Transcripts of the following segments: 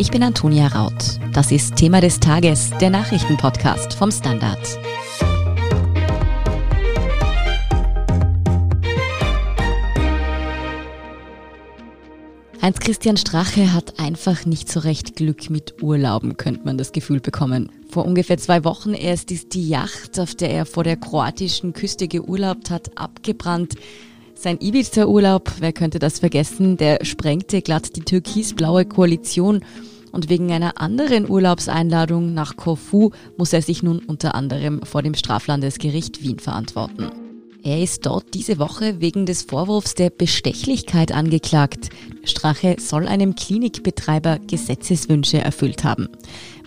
Ich bin Antonia Raut. Das ist Thema des Tages, der Nachrichtenpodcast vom Standard. Heinz-Christian Strache hat einfach nicht so recht Glück mit Urlauben, könnte man das Gefühl bekommen. Vor ungefähr zwei Wochen erst ist die Yacht, auf der er vor der kroatischen Küste geurlaubt hat, abgebrannt. Sein Ibiza-Urlaub, wer könnte das vergessen, der sprengte glatt die türkisblaue Koalition und wegen einer anderen Urlaubseinladung nach Korfu muss er sich nun unter anderem vor dem Straflandesgericht Wien verantworten. Er ist dort diese Woche wegen des Vorwurfs der Bestechlichkeit angeklagt. Strache soll einem Klinikbetreiber Gesetzeswünsche erfüllt haben.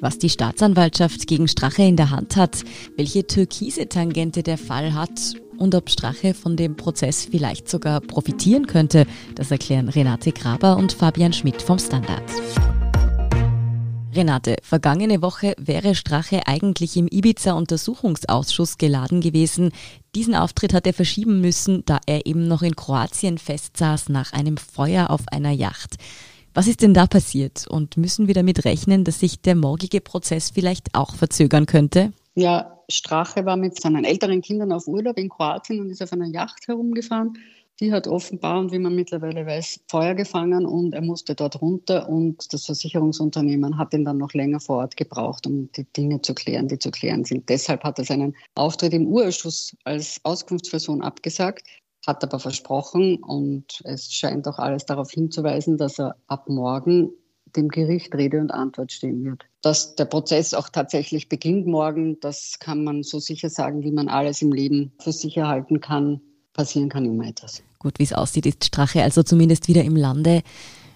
Was die Staatsanwaltschaft gegen Strache in der Hand hat, welche türkise Tangente der Fall hat und ob Strache von dem Prozess vielleicht sogar profitieren könnte, das erklären Renate Graber und Fabian Schmidt vom Standard. Renate, vergangene Woche wäre Strache eigentlich im Ibiza-Untersuchungsausschuss geladen gewesen. Diesen Auftritt hat er verschieben müssen, da er eben noch in Kroatien festsaß nach einem Feuer auf einer Yacht. Was ist denn da passiert und müssen wir damit rechnen, dass sich der morgige Prozess vielleicht auch verzögern könnte? Ja, Strache war mit seinen älteren Kindern auf Urlaub in Kroatien und ist auf einer Yacht herumgefahren. Die hat offenbar, und wie man mittlerweile weiß, Feuer gefangen und er musste dort runter und das Versicherungsunternehmen hat ihn dann noch länger vor Ort gebraucht, um die Dinge zu klären, die zu klären sind. Deshalb hat er seinen Auftritt im Urausschuss als Auskunftsperson abgesagt, hat aber versprochen und es scheint auch alles darauf hinzuweisen, dass er ab morgen dem Gericht Rede und Antwort stehen wird. Dass der Prozess auch tatsächlich beginnt morgen, das kann man so sicher sagen, wie man alles im Leben für sicher halten kann. Passieren kann immer etwas. Gut, wie es aussieht, ist Strache also zumindest wieder im Lande.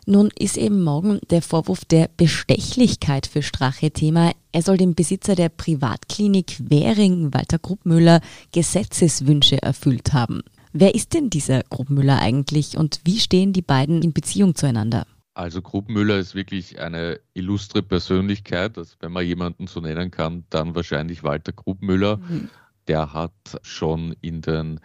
Nun ist eben morgen der Vorwurf der Bestechlichkeit für Strache Thema. Er soll dem Besitzer der Privatklinik Währing, Walter Gruppmüller, Gesetzeswünsche erfüllt haben. Wer ist denn dieser Gruppmüller eigentlich und wie stehen die beiden in Beziehung zueinander? Also Grubmüller ist wirklich eine illustre Persönlichkeit. Also wenn man jemanden so nennen kann, dann wahrscheinlich Walter Grubmüller. Mhm. Der hat schon in den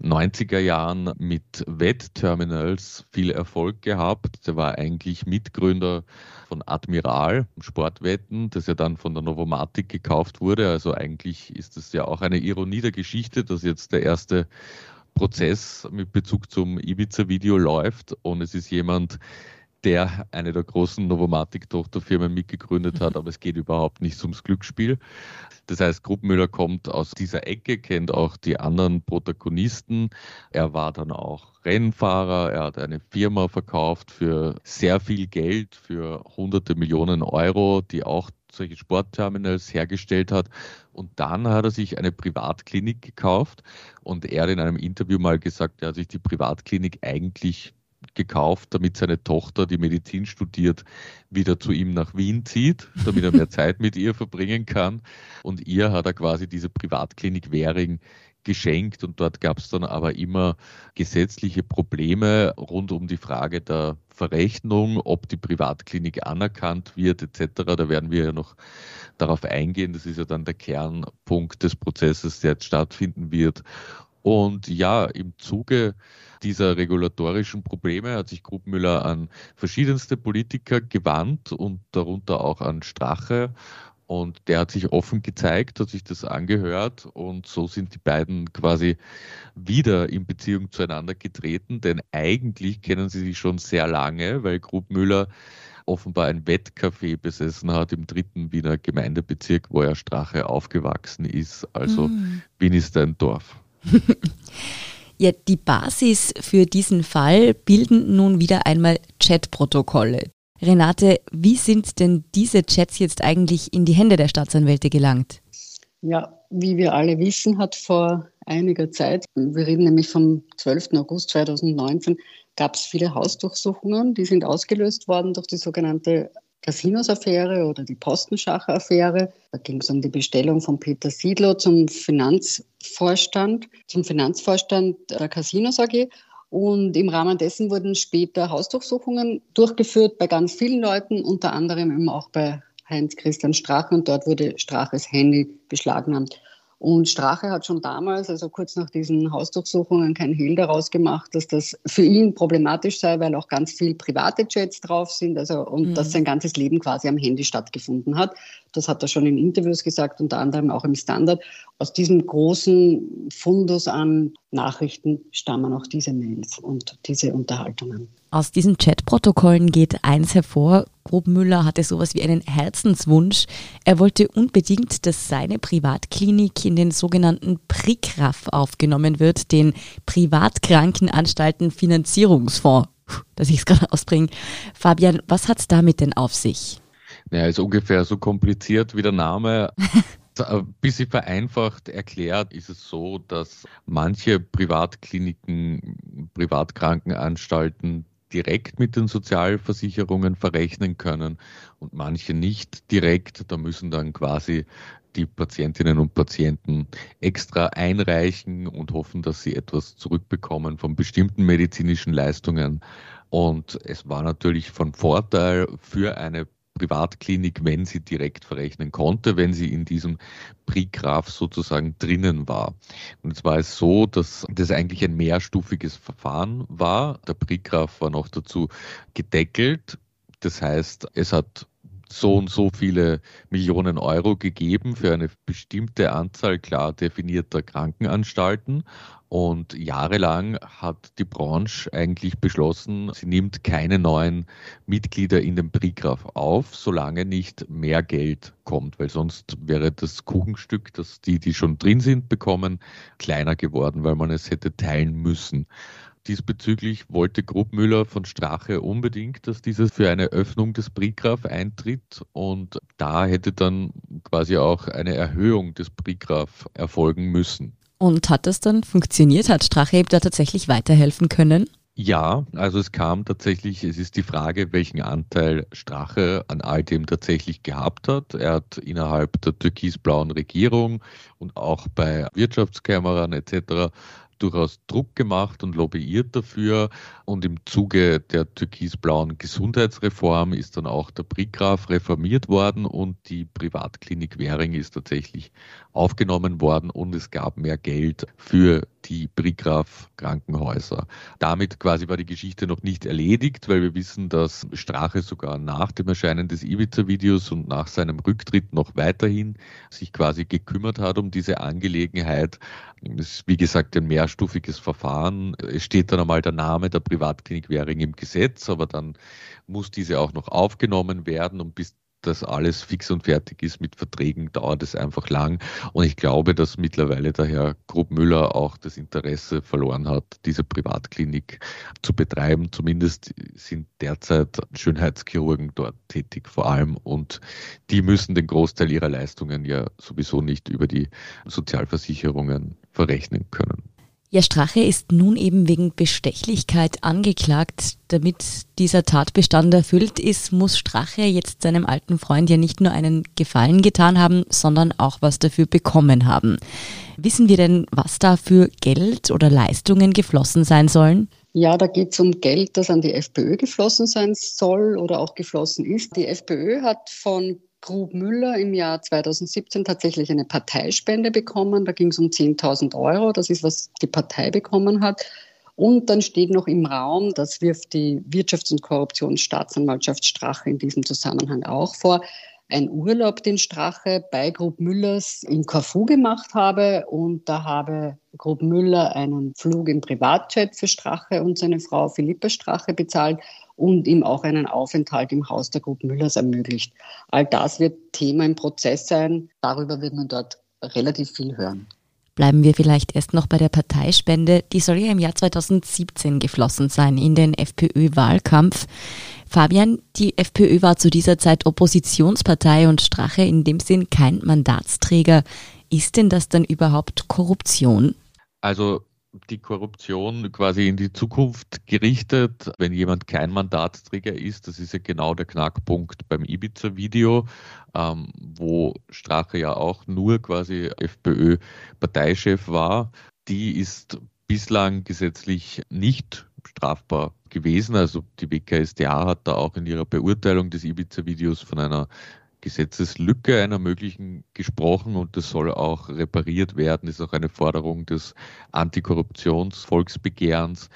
90er Jahren mit Wettterminals viel Erfolg gehabt. Der war eigentlich Mitgründer von Admiral, Sportwetten, das ja dann von der Novomatic gekauft wurde. Also eigentlich ist es ja auch eine Ironie der Geschichte, dass jetzt der erste Prozess mit Bezug zum Ibiza-Video läuft und es ist jemand, der eine der großen Novomatic-Tochterfirmen mitgegründet hat, aber es geht überhaupt nicht ums Glücksspiel. Das heißt, Gruppenmüller kommt aus dieser Ecke, kennt auch die anderen Protagonisten. Er war dann auch Rennfahrer, er hat eine Firma verkauft für sehr viel Geld, für hunderte Millionen Euro, die auch solche Sportterminals hergestellt hat. Und dann hat er sich eine Privatklinik gekauft und er hat in einem Interview mal gesagt, er hat sich die Privatklinik eigentlich gekauft, damit seine Tochter, die Medizin studiert, wieder zu ihm nach Wien zieht, damit er mehr Zeit mit ihr verbringen kann. Und ihr hat er quasi diese Privatklinik Währing geschenkt und dort gab es dann aber immer gesetzliche Probleme rund um die Frage der Verrechnung, ob die Privatklinik anerkannt wird etc. Da werden wir ja noch darauf eingehen. Das ist ja dann der Kernpunkt des Prozesses, der jetzt stattfinden wird. Und ja, im Zuge dieser regulatorischen Probleme hat sich Gruppmüller an verschiedenste Politiker gewandt und darunter auch an Strache. Und der hat sich offen gezeigt, hat sich das angehört und so sind die beiden quasi wieder in Beziehung zueinander getreten, denn eigentlich kennen sie sich schon sehr lange, weil Gruppmüller offenbar ein Wettcafé besessen hat im dritten Wiener Gemeindebezirk, wo er Strache aufgewachsen ist. Also mm. Wien ist ein Dorf. ja, die Basis für diesen Fall bilden nun wieder einmal Chatprotokolle. Renate, wie sind denn diese Chats jetzt eigentlich in die Hände der Staatsanwälte gelangt? Ja, wie wir alle wissen, hat vor einiger Zeit, wir reden nämlich vom 12. August 2019, gab es viele Hausdurchsuchungen, die sind ausgelöst worden durch die sogenannte Casinos-Affäre oder die Postenschacher-Affäre. Da ging es um die Bestellung von Peter Siedlow zum Finanzvorstand, zum Finanzvorstand der Casinos AG. Und im Rahmen dessen wurden später Hausdurchsuchungen durchgeführt bei ganz vielen Leuten, unter anderem eben auch bei Heinz Christian Strache. Und dort wurde Straches Handy beschlagnahmt. Und Strache hat schon damals, also kurz nach diesen Hausdurchsuchungen, kein Hehl daraus gemacht, dass das für ihn problematisch sei, weil auch ganz viel private Chats drauf sind, also und mhm. dass sein ganzes Leben quasi am Handy stattgefunden hat. Das hat er schon in Interviews gesagt, unter anderem auch im Standard. Aus diesem großen Fundus an Nachrichten stammen auch diese Mails und diese Unterhaltungen. Aus diesen Chatprotokollen geht eins hervor. Grobmüller hatte sowas wie einen Herzenswunsch. Er wollte unbedingt, dass seine Privatklinik in den sogenannten PRIKRAF aufgenommen wird, den Privatkrankenanstalten Finanzierungsfonds, dass ich es gerade ausbringe. Fabian, was hat es damit denn auf sich? Ja, ist ungefähr so kompliziert wie der Name. Ein bisschen vereinfacht erklärt ist es so, dass manche Privatkliniken, Privatkrankenanstalten direkt mit den Sozialversicherungen verrechnen können und manche nicht direkt. Da müssen dann quasi die Patientinnen und Patienten extra einreichen und hoffen, dass sie etwas zurückbekommen von bestimmten medizinischen Leistungen. Und es war natürlich von Vorteil für eine Privatklinik, wenn sie direkt verrechnen konnte, wenn sie in diesem Prigraph sozusagen drinnen war. Und es war es so, dass das eigentlich ein mehrstufiges Verfahren war. Der Prigraph war noch dazu gedeckelt. Das heißt, es hat so und so viele Millionen Euro gegeben für eine bestimmte Anzahl klar definierter Krankenanstalten. Und jahrelang hat die Branche eigentlich beschlossen, sie nimmt keine neuen Mitglieder in den Brigraf auf, solange nicht mehr Geld kommt, weil sonst wäre das Kuchenstück, das die, die schon drin sind, bekommen, kleiner geworden, weil man es hätte teilen müssen. Diesbezüglich wollte Grubmüller von Strache unbedingt, dass dieses für eine Öffnung des Brigraf eintritt und da hätte dann quasi auch eine Erhöhung des Brigraf erfolgen müssen. Und hat das dann funktioniert? Hat Strache da tatsächlich weiterhelfen können? Ja, also es kam tatsächlich, es ist die Frage, welchen Anteil Strache an all dem tatsächlich gehabt hat. Er hat innerhalb der türkisblauen Regierung und auch bei Wirtschaftskameran etc durchaus Druck gemacht und lobbyiert dafür. Und im Zuge der türkisblauen Gesundheitsreform ist dann auch der Brigraf reformiert worden und die Privatklinik Währing ist tatsächlich aufgenommen worden und es gab mehr Geld für die Brigraf Krankenhäuser. Damit quasi war die Geschichte noch nicht erledigt, weil wir wissen, dass Strache sogar nach dem Erscheinen des Ibiza-Videos und nach seinem Rücktritt noch weiterhin sich quasi gekümmert hat um diese Angelegenheit. Es ist wie gesagt ein mehrstufiges Verfahren. Es steht dann einmal der Name der Privatklinik Währing im Gesetz, aber dann muss diese auch noch aufgenommen werden und bis das alles fix und fertig ist mit Verträgen, dauert es einfach lang. Und ich glaube, dass mittlerweile der Herr Grubmüller auch das Interesse verloren hat, diese Privatklinik zu betreiben. Zumindest sind derzeit Schönheitschirurgen dort tätig vor allem. Und die müssen den Großteil ihrer Leistungen ja sowieso nicht über die Sozialversicherungen verrechnen können. Ja, Strache ist nun eben wegen Bestechlichkeit angeklagt. Damit dieser Tatbestand erfüllt ist, muss Strache jetzt seinem alten Freund ja nicht nur einen Gefallen getan haben, sondern auch was dafür bekommen haben. Wissen wir denn, was da für Geld oder Leistungen geflossen sein sollen? Ja, da geht es um Geld, das an die FPÖ geflossen sein soll oder auch geflossen ist. Die FPÖ hat von Grub Müller im Jahr 2017 tatsächlich eine Parteispende bekommen. Da ging es um 10.000 Euro. Das ist, was die Partei bekommen hat. Und dann steht noch im Raum, das wirft die Wirtschafts- und Korruptionsstaatsanwaltschaft Strache in diesem Zusammenhang auch vor, ein Urlaub, den Strache bei Grub Müllers in Corfu gemacht habe. Und da habe Grub Müller einen Flug im Privatjet für Strache und seine Frau Philippa Strache bezahlt und ihm auch einen Aufenthalt im Haus der Grub Müllers ermöglicht. All das wird Thema im Prozess sein. Darüber wird man dort relativ viel hören. Bleiben wir vielleicht erst noch bei der Parteispende. Die soll ja im Jahr 2017 geflossen sein in den FPÖ-Wahlkampf. Fabian, die FPÖ war zu dieser Zeit Oppositionspartei und Strache in dem Sinn kein Mandatsträger. Ist denn das dann überhaupt Korruption? Also die Korruption quasi in die Zukunft gerichtet, wenn jemand kein Mandatsträger ist. Das ist ja genau der Knackpunkt beim Ibiza-Video, ähm, wo Strache ja auch nur quasi FPÖ-Parteichef war. Die ist bislang gesetzlich nicht strafbar gewesen. Also die WKSDA hat da auch in ihrer Beurteilung des Ibiza-Videos von einer Gesetzeslücke einer möglichen gesprochen und das soll auch repariert werden. Das ist auch eine Forderung des Antikorruptionsvolksbegehrens,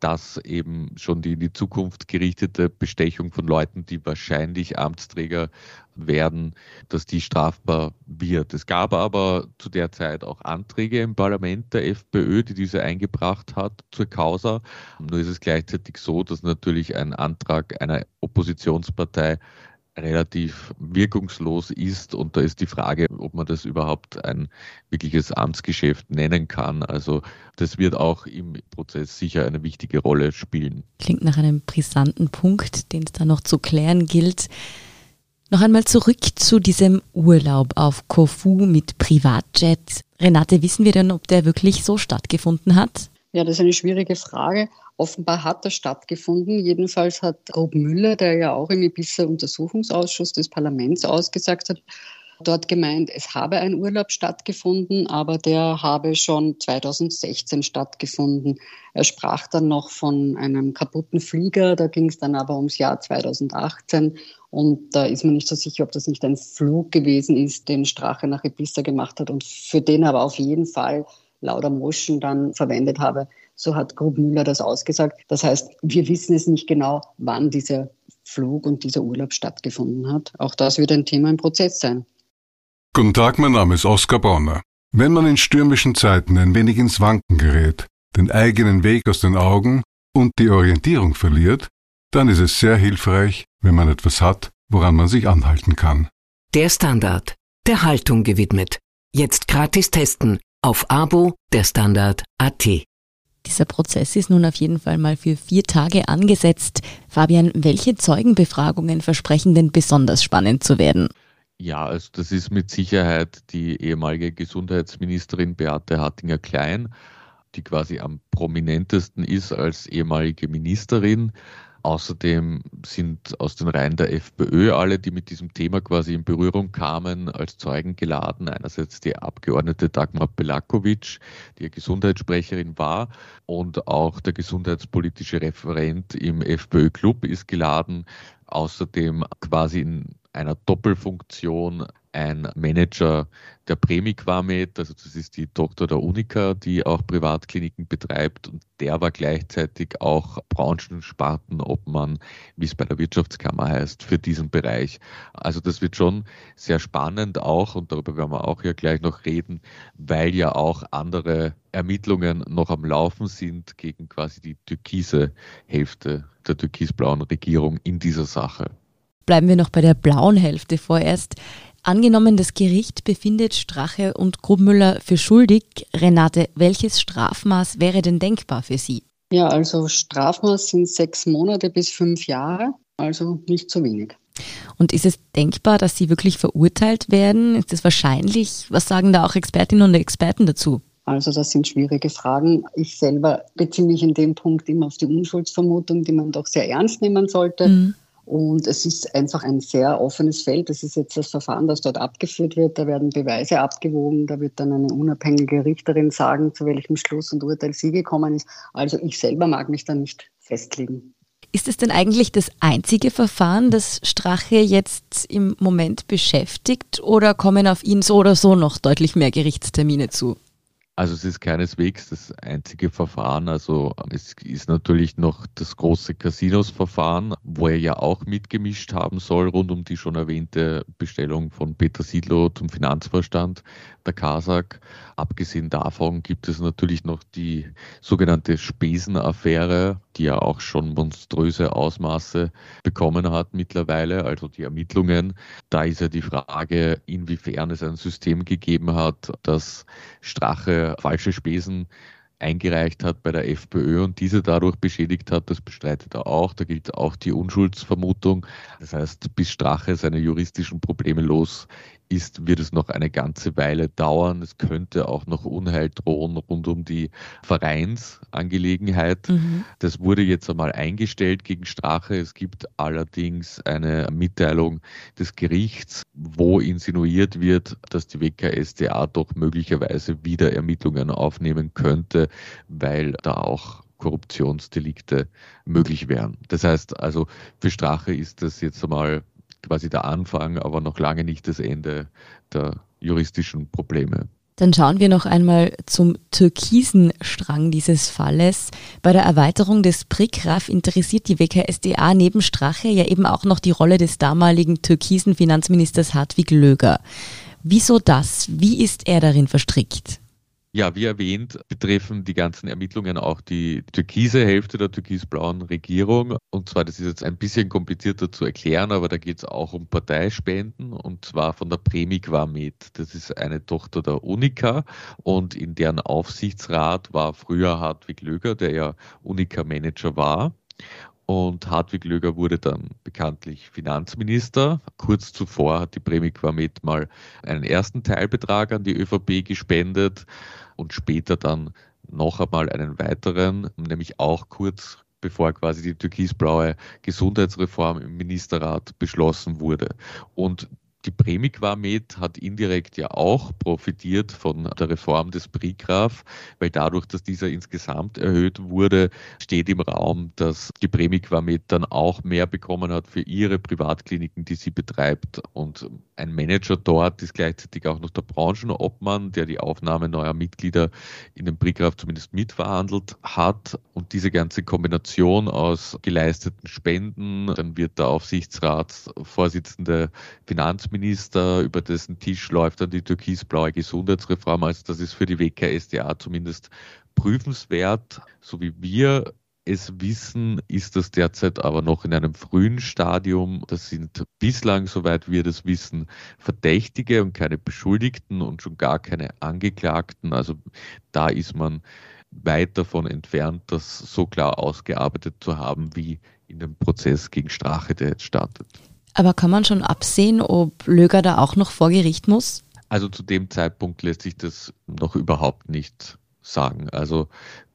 dass eben schon die in die Zukunft gerichtete Bestechung von Leuten, die wahrscheinlich Amtsträger werden, dass die strafbar wird. Es gab aber zu der Zeit auch Anträge im Parlament der FPÖ, die diese eingebracht hat zur Causa. Nur ist es gleichzeitig so, dass natürlich ein Antrag einer Oppositionspartei relativ wirkungslos ist. Und da ist die Frage, ob man das überhaupt ein wirkliches Amtsgeschäft nennen kann. Also das wird auch im Prozess sicher eine wichtige Rolle spielen. Klingt nach einem brisanten Punkt, den es da noch zu klären gilt. Noch einmal zurück zu diesem Urlaub auf Korfu mit Privatjet. Renate, wissen wir denn, ob der wirklich so stattgefunden hat? Ja, das ist eine schwierige Frage. Offenbar hat er stattgefunden. Jedenfalls hat Rob Müller, der ja auch im Ibiza-Untersuchungsausschuss des Parlaments ausgesagt hat, dort gemeint, es habe ein Urlaub stattgefunden, aber der habe schon 2016 stattgefunden. Er sprach dann noch von einem kaputten Flieger, da ging es dann aber ums Jahr 2018 und da ist man nicht so sicher, ob das nicht ein Flug gewesen ist, den Strache nach Ibiza gemacht hat und für den aber auf jeden Fall Lauder Moschen dann verwendet habe. So hat Grubmüller das ausgesagt. Das heißt, wir wissen es nicht genau, wann dieser Flug und dieser Urlaub stattgefunden hat. Auch das wird ein Thema im Prozess sein. Guten Tag, mein Name ist Oskar Bonner. Wenn man in stürmischen Zeiten ein wenig ins Wanken gerät, den eigenen Weg aus den Augen und die Orientierung verliert, dann ist es sehr hilfreich, wenn man etwas hat, woran man sich anhalten kann. Der Standard, der Haltung gewidmet. Jetzt gratis testen auf Abo der Standard AT. Dieser Prozess ist nun auf jeden Fall mal für vier Tage angesetzt. Fabian, welche Zeugenbefragungen versprechen denn besonders spannend zu werden? Ja, also das ist mit Sicherheit die ehemalige Gesundheitsministerin Beate Hattinger-Klein, die quasi am prominentesten ist als ehemalige Ministerin. Außerdem sind aus den Reihen der FPÖ alle, die mit diesem Thema quasi in Berührung kamen, als Zeugen geladen. Einerseits die Abgeordnete Dagmar Pelakovic, die Gesundheitssprecherin war, und auch der gesundheitspolitische Referent im FPÖ-Club ist geladen. Außerdem quasi in einer Doppelfunktion ein Manager der Premiquamed, also das ist die Tochter der Unica, die auch Privatkliniken betreibt und der war gleichzeitig auch Branchenspartenobmann, wie es bei der Wirtschaftskammer heißt, für diesen Bereich. Also das wird schon sehr spannend auch und darüber werden wir auch ja gleich noch reden, weil ja auch andere Ermittlungen noch am Laufen sind gegen quasi die türkise Hälfte der türkisblauen Regierung in dieser Sache. Bleiben wir noch bei der blauen Hälfte vorerst. Angenommen, das Gericht befindet Strache und Grubmüller für schuldig. Renate, welches Strafmaß wäre denn denkbar für Sie? Ja, also Strafmaß sind sechs Monate bis fünf Jahre, also nicht zu wenig. Und ist es denkbar, dass sie wirklich verurteilt werden? Ist es wahrscheinlich? Was sagen da auch Expertinnen und Experten dazu? Also das sind schwierige Fragen. Ich selber beziehe mich in dem Punkt immer auf die Unschuldsvermutung, die man doch sehr ernst nehmen sollte. Mhm. Und es ist einfach ein sehr offenes Feld. Das ist jetzt das Verfahren, das dort abgeführt wird. Da werden Beweise abgewogen. Da wird dann eine unabhängige Richterin sagen, zu welchem Schluss und Urteil sie gekommen ist. Also ich selber mag mich da nicht festlegen. Ist es denn eigentlich das einzige Verfahren, das Strache jetzt im Moment beschäftigt oder kommen auf ihn so oder so noch deutlich mehr Gerichtstermine zu? Also es ist keineswegs das einzige Verfahren. Also es ist natürlich noch das große Casinos-Verfahren, wo er ja auch mitgemischt haben soll, rund um die schon erwähnte Bestellung von Peter Sidlow zum Finanzvorstand der Kasak. Abgesehen davon gibt es natürlich noch die sogenannte Spesenaffäre, die ja auch schon monströse Ausmaße bekommen hat mittlerweile, also die Ermittlungen. Da ist ja die Frage, inwiefern es ein System gegeben hat, das Strache falsche Spesen eingereicht hat bei der FPÖ und diese dadurch beschädigt hat, das bestreitet er auch. Da gilt auch die Unschuldsvermutung. Das heißt, bis Strache seine juristischen Probleme los ist, wird es noch eine ganze Weile dauern. Es könnte auch noch Unheil drohen rund um die Vereinsangelegenheit. Mhm. Das wurde jetzt einmal eingestellt gegen Strache. Es gibt allerdings eine Mitteilung des Gerichts, wo insinuiert wird, dass die WKSDA doch möglicherweise wieder Ermittlungen aufnehmen könnte, weil da auch Korruptionsdelikte möglich wären. Das heißt also, für Strache ist das jetzt einmal quasi der Anfang, aber noch lange nicht das Ende der juristischen Probleme. Dann schauen wir noch einmal zum türkisen Strang dieses Falles. Bei der Erweiterung des PRIKRAF interessiert die WKSDA neben Strache ja eben auch noch die Rolle des damaligen türkisen Finanzministers Hartwig Löger. Wieso das? Wie ist er darin verstrickt? Ja, wie erwähnt, betreffen die ganzen Ermittlungen auch die türkise Hälfte der türkisblauen Regierung. Und zwar, das ist jetzt ein bisschen komplizierter zu erklären, aber da geht es auch um Parteispenden und zwar von der Premiqua Med. Das ist eine Tochter der Unica und in deren Aufsichtsrat war früher Hartwig Löger, der ja Unica-Manager war. Und Hartwig Löger wurde dann bekanntlich Finanzminister. Kurz zuvor hat die Premiqua Med mal einen ersten Teilbetrag an die ÖVP gespendet und später dann noch einmal einen weiteren, nämlich auch kurz bevor quasi die türkisblaue Gesundheitsreform im Ministerrat beschlossen wurde. Und die Premiqua-Med hat indirekt ja auch profitiert von der Reform des Prigraf, weil dadurch, dass dieser insgesamt erhöht wurde, steht im Raum, dass die Premiqua-Med dann auch mehr bekommen hat für ihre Privatkliniken, die sie betreibt. Und ein Manager dort ist gleichzeitig auch noch der Branchenobmann, der die Aufnahme neuer Mitglieder in den Prigraf zumindest mitverhandelt hat. Und diese ganze Kombination aus geleisteten Spenden, dann wird der Aufsichtsratsvorsitzende Finanz Finanzminister, über dessen Tisch läuft dann die türkisblaue Gesundheitsreform. Also das ist für die WKSDA zumindest prüfenswert. So wie wir es wissen, ist das derzeit aber noch in einem frühen Stadium. Das sind bislang, soweit wir das wissen, Verdächtige und keine Beschuldigten und schon gar keine Angeklagten. Also da ist man weit davon entfernt, das so klar ausgearbeitet zu haben, wie in dem Prozess gegen Strache, der jetzt startet. Aber kann man schon absehen, ob Löger da auch noch vor Gericht muss? Also zu dem Zeitpunkt lässt sich das noch überhaupt nicht sagen. Also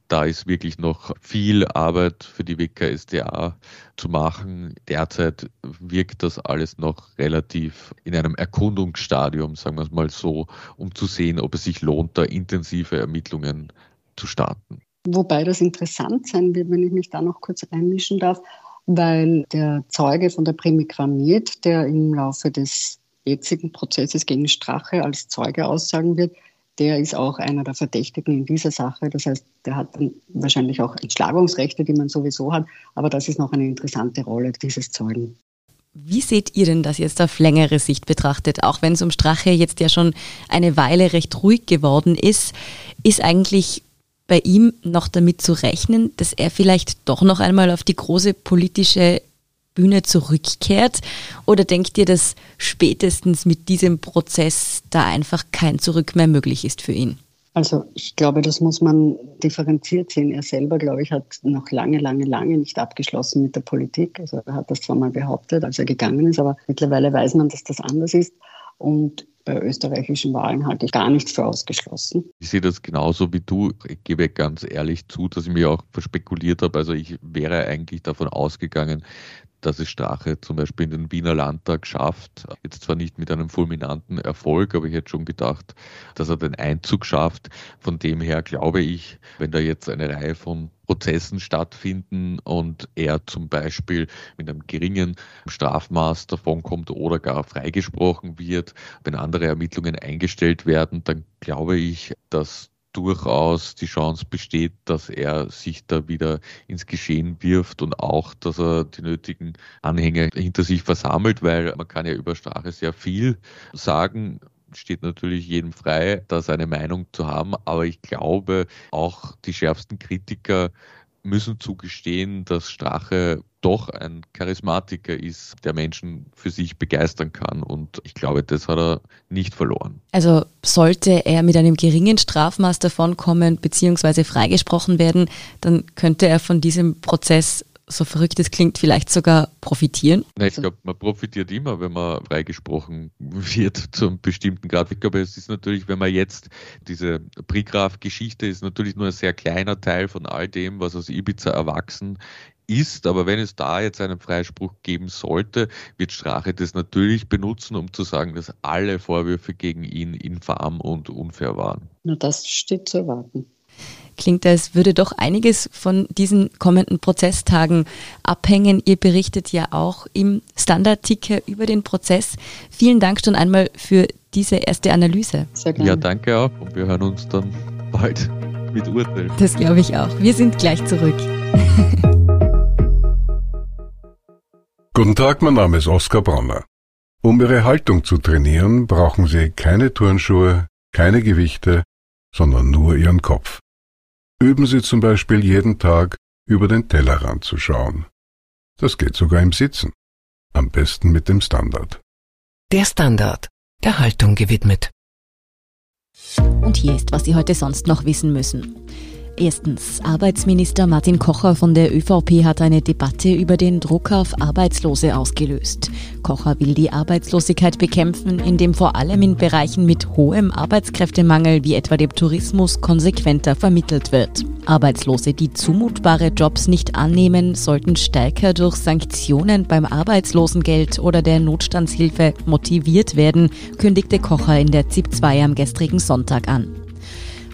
da ist wirklich noch viel Arbeit für die WKSDA zu machen. Derzeit wirkt das alles noch relativ in einem Erkundungsstadium, sagen wir es mal so, um zu sehen, ob es sich lohnt, da intensive Ermittlungen zu starten. Wobei das interessant sein wird, wenn ich mich da noch kurz einmischen darf weil der Zeuge von der Primigramid, der im Laufe des jetzigen Prozesses gegen Strache als Zeuge aussagen wird, der ist auch einer der Verdächtigen in dieser Sache. Das heißt, der hat wahrscheinlich auch Entschlagungsrechte, die man sowieso hat, aber das ist noch eine interessante Rolle dieses Zeugen. Wie seht ihr denn das jetzt auf längere Sicht betrachtet? Auch wenn es um Strache jetzt ja schon eine Weile recht ruhig geworden ist, ist eigentlich bei ihm noch damit zu rechnen, dass er vielleicht doch noch einmal auf die große politische Bühne zurückkehrt? Oder denkt ihr, dass spätestens mit diesem Prozess da einfach kein Zurück mehr möglich ist für ihn? Also ich glaube, das muss man differenziert sehen. Er selber, glaube ich, hat noch lange, lange, lange nicht abgeschlossen mit der Politik. Also er hat das zwar mal behauptet, als er gegangen ist, aber mittlerweile weiß man, dass das anders ist. Und bei österreichischen Wahlen halte ich gar nichts für ausgeschlossen. Ich sehe das genauso wie du. Ich gebe ganz ehrlich zu, dass ich mir auch verspekuliert habe. Also ich wäre eigentlich davon ausgegangen, dass es Strache zum Beispiel in den Wiener Landtag schafft. Jetzt zwar nicht mit einem fulminanten Erfolg, aber ich hätte schon gedacht, dass er den Einzug schafft. Von dem her glaube ich, wenn da jetzt eine Reihe von Prozessen stattfinden und er zum Beispiel mit einem geringen Strafmaß davonkommt oder gar freigesprochen wird, wenn andere Ermittlungen eingestellt werden, dann glaube ich, dass durchaus die Chance besteht, dass er sich da wieder ins Geschehen wirft und auch, dass er die nötigen Anhänger hinter sich versammelt, weil man kann ja über Strache sehr viel sagen steht natürlich jedem frei, da seine Meinung zu haben. Aber ich glaube, auch die schärfsten Kritiker müssen zugestehen, dass Strache doch ein Charismatiker ist, der Menschen für sich begeistern kann. Und ich glaube, das hat er nicht verloren. Also sollte er mit einem geringen Strafmaß davonkommen bzw. freigesprochen werden, dann könnte er von diesem Prozess so verrückt es klingt, vielleicht sogar profitieren? Nein, ich glaube, man profitiert immer, wenn man freigesprochen wird zu einem bestimmten Grad. Ich glaube, es ist natürlich, wenn man jetzt diese Prigraf-Geschichte ist natürlich nur ein sehr kleiner Teil von all dem, was aus Ibiza erwachsen ist, aber wenn es da jetzt einen Freispruch geben sollte, wird Strache das natürlich benutzen, um zu sagen, dass alle Vorwürfe gegen ihn infam und unfair waren. Na, das steht zu erwarten. Klingt, als würde doch einiges von diesen kommenden Prozesstagen abhängen. Ihr berichtet ja auch im Standard-Ticker über den Prozess. Vielen Dank schon einmal für diese erste Analyse. Sehr gerne. Ja, danke auch und wir hören uns dann bald mit Urteil. Das glaube ich auch. Wir sind gleich zurück. Guten Tag, mein Name ist Oskar Bronner. Um Ihre Haltung zu trainieren, brauchen Sie keine Turnschuhe, keine Gewichte, sondern nur Ihren Kopf. Üben Sie zum Beispiel jeden Tag über den Tellerrand zu schauen. Das geht sogar im Sitzen. Am besten mit dem Standard. Der Standard, der Haltung gewidmet. Und hier ist, was Sie heute sonst noch wissen müssen. Erstens. Arbeitsminister Martin Kocher von der ÖVP hat eine Debatte über den Druck auf Arbeitslose ausgelöst. Kocher will die Arbeitslosigkeit bekämpfen, indem vor allem in Bereichen mit hohem Arbeitskräftemangel wie etwa dem Tourismus konsequenter vermittelt wird. Arbeitslose, die zumutbare Jobs nicht annehmen, sollten stärker durch Sanktionen beim Arbeitslosengeld oder der Notstandshilfe motiviert werden, kündigte Kocher in der ZIP 2 am gestrigen Sonntag an.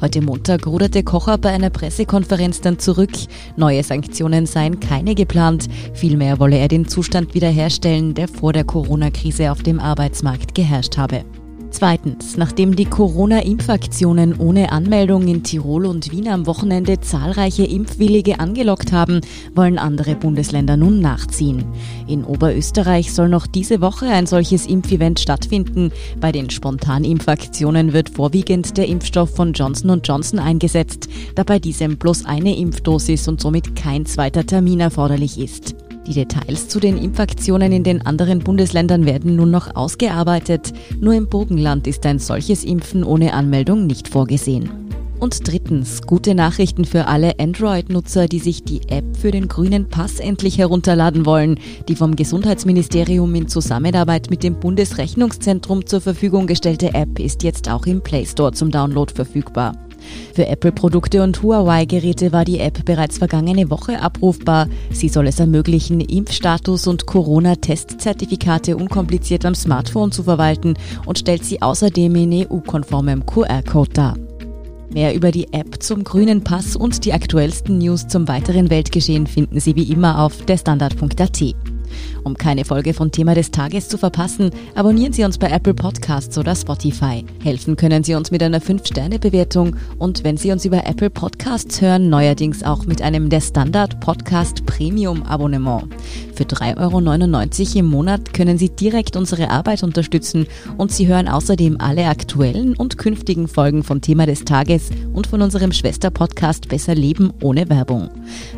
Heute Montag ruderte Kocher bei einer Pressekonferenz dann zurück. Neue Sanktionen seien keine geplant. Vielmehr wolle er den Zustand wiederherstellen, der vor der Corona-Krise auf dem Arbeitsmarkt geherrscht habe. Zweitens, nachdem die Corona-Impfaktionen ohne Anmeldung in Tirol und Wien am Wochenende zahlreiche Impfwillige angelockt haben, wollen andere Bundesländer nun nachziehen. In Oberösterreich soll noch diese Woche ein solches Impfevent stattfinden. Bei den Spontanimpfaktionen wird vorwiegend der Impfstoff von Johnson Johnson eingesetzt, da bei diesem bloß eine Impfdosis und somit kein zweiter Termin erforderlich ist. Die Details zu den Impfaktionen in den anderen Bundesländern werden nun noch ausgearbeitet. Nur im Burgenland ist ein solches Impfen ohne Anmeldung nicht vorgesehen. Und drittens, gute Nachrichten für alle Android-Nutzer, die sich die App für den grünen Pass endlich herunterladen wollen. Die vom Gesundheitsministerium in Zusammenarbeit mit dem Bundesrechnungszentrum zur Verfügung gestellte App ist jetzt auch im Play Store zum Download verfügbar. Für Apple-Produkte und Huawei-Geräte war die App bereits vergangene Woche abrufbar. Sie soll es ermöglichen, Impfstatus und Corona-Testzertifikate unkompliziert am Smartphone zu verwalten und stellt sie außerdem in EU-konformem QR-Code dar. Mehr über die App zum grünen Pass und die aktuellsten News zum weiteren Weltgeschehen finden Sie wie immer auf derstandard.at. Um keine Folge von Thema des Tages zu verpassen, abonnieren Sie uns bei Apple Podcasts oder Spotify. Helfen können Sie uns mit einer 5-Sterne-Bewertung und wenn Sie uns über Apple Podcasts hören, neuerdings auch mit einem der Standard Podcast Premium Abonnement. Für 3,99 Euro im Monat können Sie direkt unsere Arbeit unterstützen und Sie hören außerdem alle aktuellen und künftigen Folgen von Thema des Tages und von unserem Schwester-Podcast Besser Leben ohne Werbung.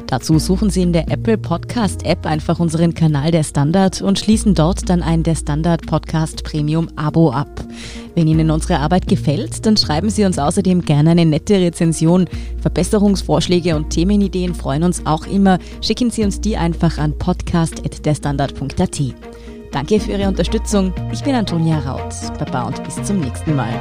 Dazu suchen Sie in der Apple Podcast App einfach unseren Kanal der Standard und schließen dort dann ein der Standard Podcast Premium Abo ab. Wenn Ihnen unsere Arbeit gefällt, dann schreiben Sie uns außerdem gerne eine nette Rezension. Verbesserungsvorschläge und Themenideen freuen uns auch immer. Schicken Sie uns die einfach an podcast.derstandard.at. Danke für Ihre Unterstützung. Ich bin Antonia Raut. Baba und bis zum nächsten Mal.